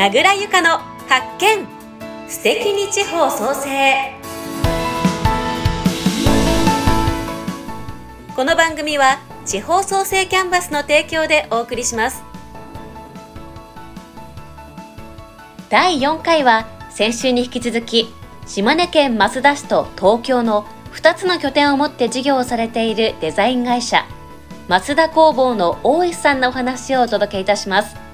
名倉由香の発見。素敵に地方創生。この番組は地方創生キャンバスの提供でお送りします。第4回は先週に引き続き島根県益田市と東京の2つの拠点を持って事業をされているデザイン会社増田工房の大石さんのお話をお届けいたします。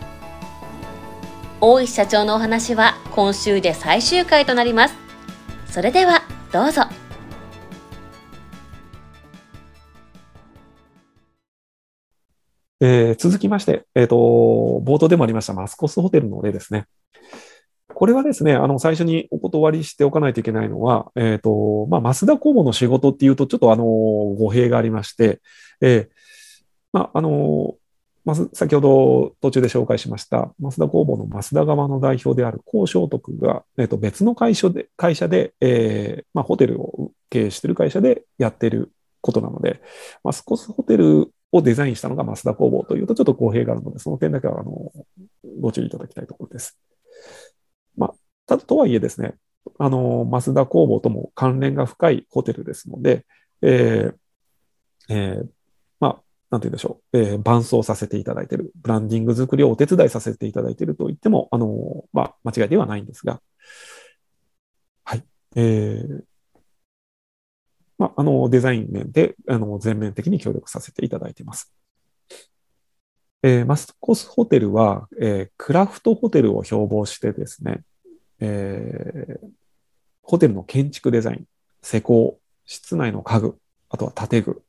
大石社長のお話は今週で最終回となりますそれではどうぞえー、続きまして、えーと、冒頭でもありましたマスコスホテルの例ですね。これはですね、あの最初にお断りしておかないといけないのは、えーとまあ、増田工房の仕事っていうと、ちょっとあの語弊がありまして、えーまああのまず先ほど途中で紹介しました、増田工房の増田側の代表である高正徳が、えー、と別の会社で、会社で、えーまあ、ホテルを経営している会社でやっていることなので、マスコスホテルをデザインしたのが増田工房というとちょっと公平があるので、その点だけはあのご注意いただきたいところです。まあ、ただとはいえですね、あの、増田工房とも関連が深いホテルですので、えーえー、まあ、なんて言うんでしょう、えー、伴走させていただいている、ブランディング作りをお手伝いさせていただいていると言っても、あの、まあ、間違いではないんですが、はい。えー、まあ、あの、デザイン面で、あの、全面的に協力させていただいています。えー、マスコスホテルは、えー、クラフトホテルを標榜してですね、えー、ホテルの建築デザイン、施工、室内の家具、あとは建具、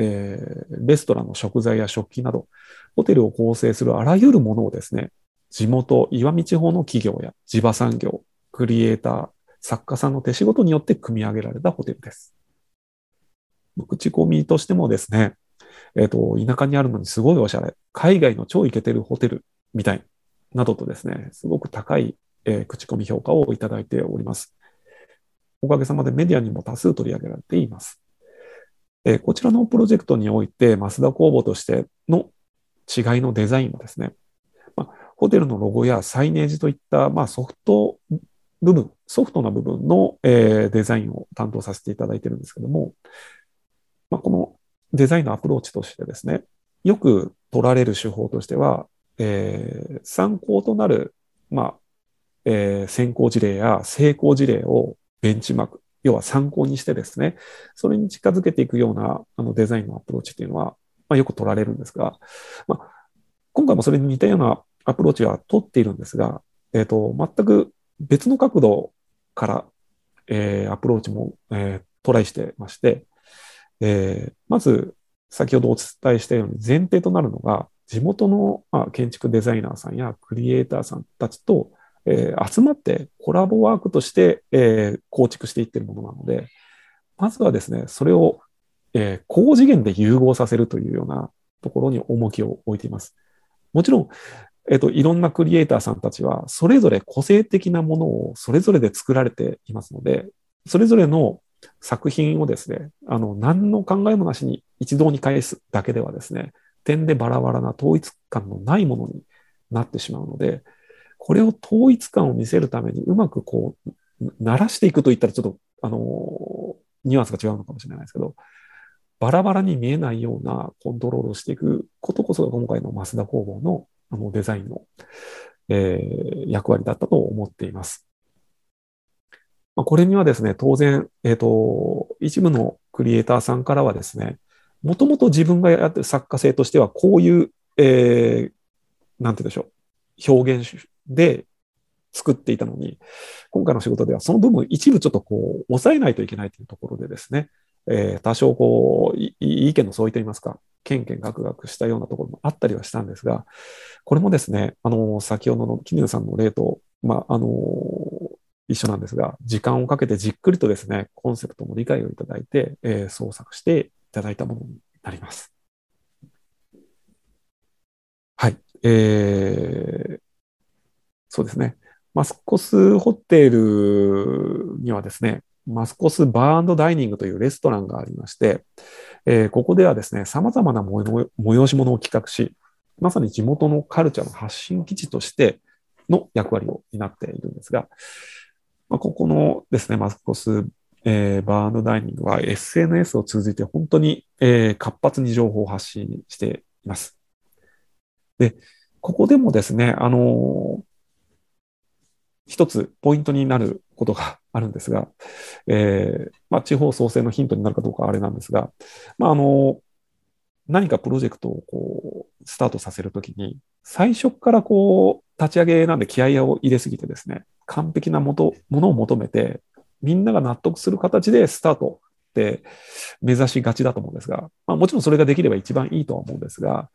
えー、レストランの食材や食器など、ホテルを構成するあらゆるものをですね、地元、岩見地方の企業や地場産業、クリエイター、作家さんの手仕事によって組み上げられたホテルです。口コミとしてもですね、えっ、ー、と、田舎にあるのにすごいおしゃれ、海外の超イケてるホテルみたいなどとですね、すごく高い、えー、口コミ評価をいただいております。おかげさまでメディアにも多数取り上げられています。え、こちらのプロジェクトにおいて、増田工房としての違いのデザインはですね、まあ、ホテルのロゴやサイネージといった、まあ、ソフト部分、ソフトな部分の、え、デザインを担当させていただいているんですけども、まあ、このデザインのアプローチとしてですね、よく取られる手法としては、えー、参考となる、まあ、えー、先行事例や成功事例をベンチマーク、要は参考にしてですね、それに近づけていくようなあのデザインのアプローチっていうのは、まあ、よく取られるんですが、まあ、今回もそれに似たようなアプローチは取っているんですが、えっ、ー、と、全く別の角度から、えー、アプローチも、えー、トライしてまして、えー、まず、先ほどお伝えしたように前提となるのが、地元の、まあ、建築デザイナーさんやクリエイターさんたちと、えー、集まってコラボワークとして、えー、構築していってるものなので、まずはですね、それを、えー、高次元で融合させるというようなところに重きを置いています。もちろん、えっ、と、いろんなクリエイターさんたちは、それぞれ個性的なものをそれぞれで作られていますので、それぞれの作品をですね、あの、何の考えもなしに一堂に返すだけではですね、点でバラバラな統一感のないものになってしまうので、これを統一感を見せるためにうまくこう、鳴らしていくといったらちょっと、あの、ニュアンスが違うのかもしれないですけど、バラバラに見えないようなコントロールをしていくことこそが今回の増田工房のあのデザインの、えー、役割だったと思っています。まあ、これにはですね、当然、えっ、ー、と、一部のクリエイターさんからはですね、もともと自分がやってる作家性としては、こういう、えー、なんて言うんでしょう、表現で作っていたのに、今回の仕事ではその部分一部ちょっとこう、抑えないといけないというところでですね、えー、多少こう、い意見の相違といいますか、けんけんがくがくしたようなところもあったりはしたんですが、これもですね、あの、先ほどの絹さんの例と、まあ、あの、一緒なんですが、時間をかけてじっくりとですね、コンセプトも理解をいただいて、えー、創作していただいたものになります。はい。えー、そうですね。マスコスホテルにはですね、マスコスバーダイニングというレストランがありまして、えー、ここではですね、様々な催し物を企画し、まさに地元のカルチャーの発信基地として、の役割を担っているんですが、まあ、ここのですね、マスコス、えー、バードダイニングは SNS を通じて本当に、えー、活発に情報を発信しています。で、ここでもですね、あの、一つポイントになることがあるんですが、えー、まあ、地方創生のヒントになるかどうかあれなんですが、まあ、あの、何かプロジェクトをこう、スタートさせるときに、最初からこう、立ち上げなんで気合を入れすぎてですね、完璧なもとものを求めて、みんなが納得する形でスタートって目指しがちだと思うんですが、まあ、もちろんそれができれば一番いいとは思うんですが、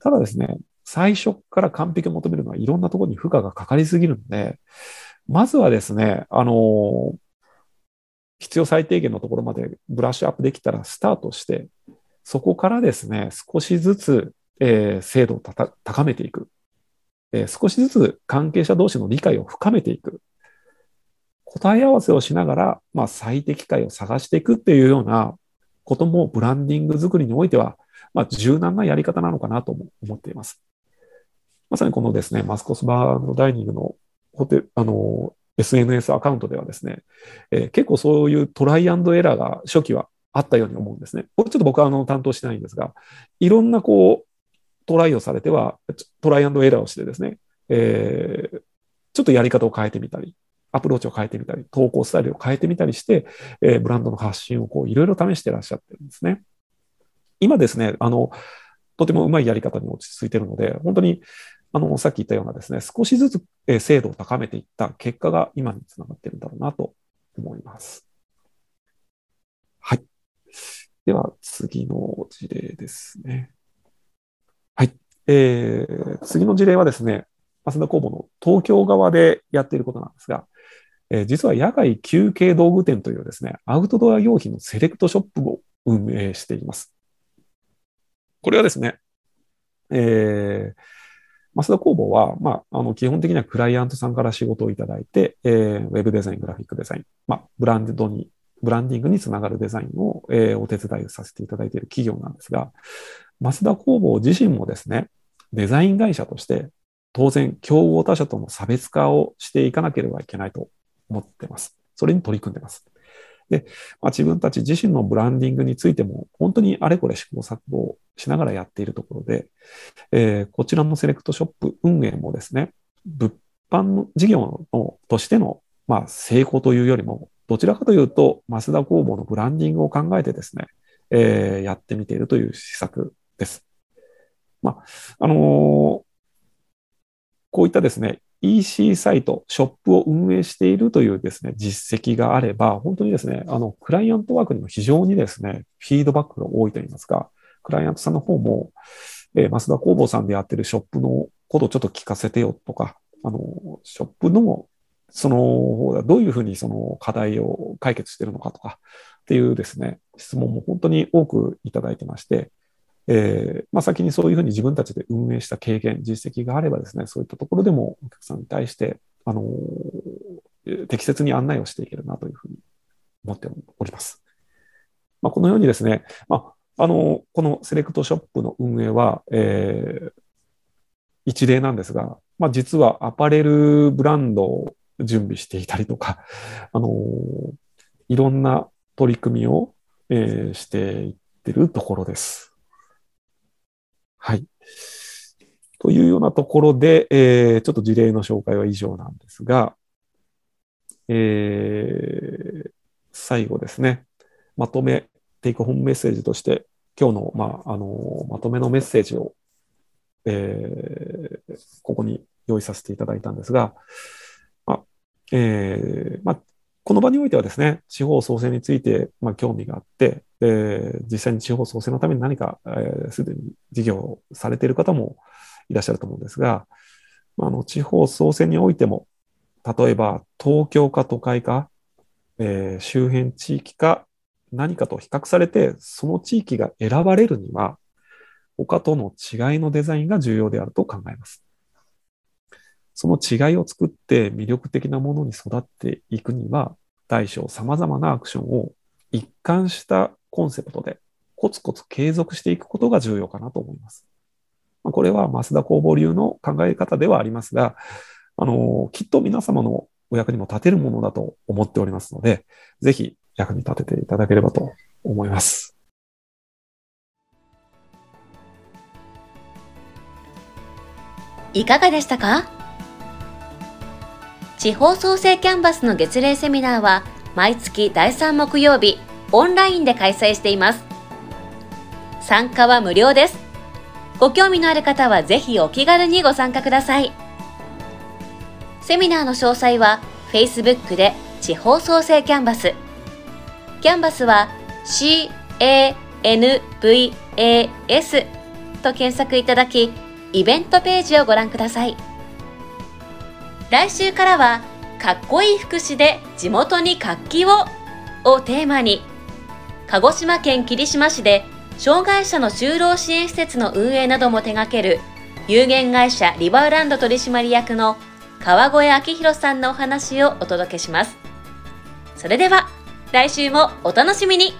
ただですね、最初から完璧を求めるのはいろんなところに負荷がかかりすぎるので、まずはですね、あの、必要最低限のところまでブラッシュアップできたらスタートして、そこからですね、少しずつ、えー、精度を高めていく、えー、少しずつ関係者同士の理解を深めていく。答え合わせをしながら、まあ、最適解を探していくっていうようなこともブランディング作りにおいては、まあ、柔軟なやり方なのかなと思っています。まさにこのですね、マスコスバーのダイニングのホテ、あの、SNS アカウントではですね、えー、結構そういうトライアンドエラーが初期はあったように思うんですね。これちょっと僕はあの担当してないんですが、いろんなこう、トライをされては、トライアンドエラーをしてですね、えー、ちょっとやり方を変えてみたり、アプローチを変えてみたり、投稿スタイルを変えてみたりして、えー、ブランドの発信をこういろいろ試してらっしゃってるんですね。今ですね、あの、とてもうまいやり方に落ち着いてるので、本当にあの、さっき言ったようなですね、少しずつ、え精度を高めていった結果が今につながっているんだろうなと思います。はい。では、次の事例ですね。はい。えー、次の事例はですね、増田工房の東京側でやっていることなんですが、えー、実は野外休憩道具店というですね、アウトドア用品のセレクトショップを運営しています。これはですね、えー、増田工房は、まあ、あの、基本的にはクライアントさんから仕事をいただいて、えー、ウェブデザイン、グラフィックデザイン、まあ、ブランドに、ブランディングにつながるデザインを、えー、お手伝いをさせていただいている企業なんですが、増田工房自身もですね、デザイン会社として、当然、競合他社との差別化をしていかなければいけないと思っています。それに取り組んでいます。で、まあ、自分たち自身のブランディングについても、本当にあれこれ試行錯誤しながらやっているところで、えー、こちらのセレクトショップ運営もですね、物販の事業のとしての、まあ、成功というよりも、どちらかというと、増田工房のブランディングを考えてですね、えー、やってみているという施策です。まあ、あのー、こういったですね、EC サイト、ショップを運営しているというですね、実績があれば、本当にですね、あの、クライアントワークにも非常にですね、フィードバックが多いといいますか、クライアントさんの方も、えー、増田工房さんでやってるショップのことをちょっと聞かせてよとか、あの、ショップの、その、どういうふうにその課題を解決してるのかとかっていうですね、質問も本当に多くいただいてまして、えー、まあ、先にそういうふうに自分たちで運営した経験、実績があればですね、そういったところでもお客さんに対して、あのー、適切に案内をしていけるなというふうに思っております。まあ、このようにですね、まあ、あのー、このセレクトショップの運営は、えー、一例なんですが、まあ、実はアパレルブランドを準備していたりとか、あのいろんな取り組みを、えー、していってるところです。はい。というようなところで、えー、ちょっと事例の紹介は以上なんですが、えー、最後ですね、まとめ、テイクホームメッセージとして、今日の、まあ、あの、まとめのメッセージを、えー、ここに用意させていただいたんですが、まあ、えー、まあ、この場においてはですね、地方創生について、まあ、興味があって、え実際に地方創生のために何か、えすでに事業をされている方もいらっしゃると思うんですが、まあの地方創生においても、例えば東京か都会か、えー、周辺地域か何かと比較されて、その地域が選ばれるには、他との違いのデザインが重要であると考えます。その違いを作って魅力的なものに育っていくには、大小様々なアクションを一貫したコンセプトでコツコツ継続していくことが重要かなと思います。これは増田工房流の考え方ではありますが、あの、きっと皆様のお役にも立てるものだと思っておりますので、ぜひ役に立てていただければと思います。いかがでしたか？地方創生キャンバスの月例セミナーは毎月第3木曜日オンラインで開催しています。参加は無料です。ご興味のある方はぜひお気軽にご参加ください。セミナーの詳細は Facebook で地方創生キャンバス。キャンバスは CANVAS と検索いただき、イベントページをご覧ください。来週からは、かっこいい福祉で地元に活気ををテーマに、鹿児島県霧島市で障害者の就労支援施設の運営なども手掛ける有限会社リバーランド取締役の川越明宏さんのお話をお届けします。それでは、来週もお楽しみに